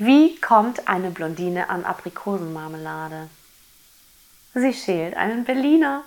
Wie kommt eine Blondine an Aprikosenmarmelade? Sie schält einen Berliner.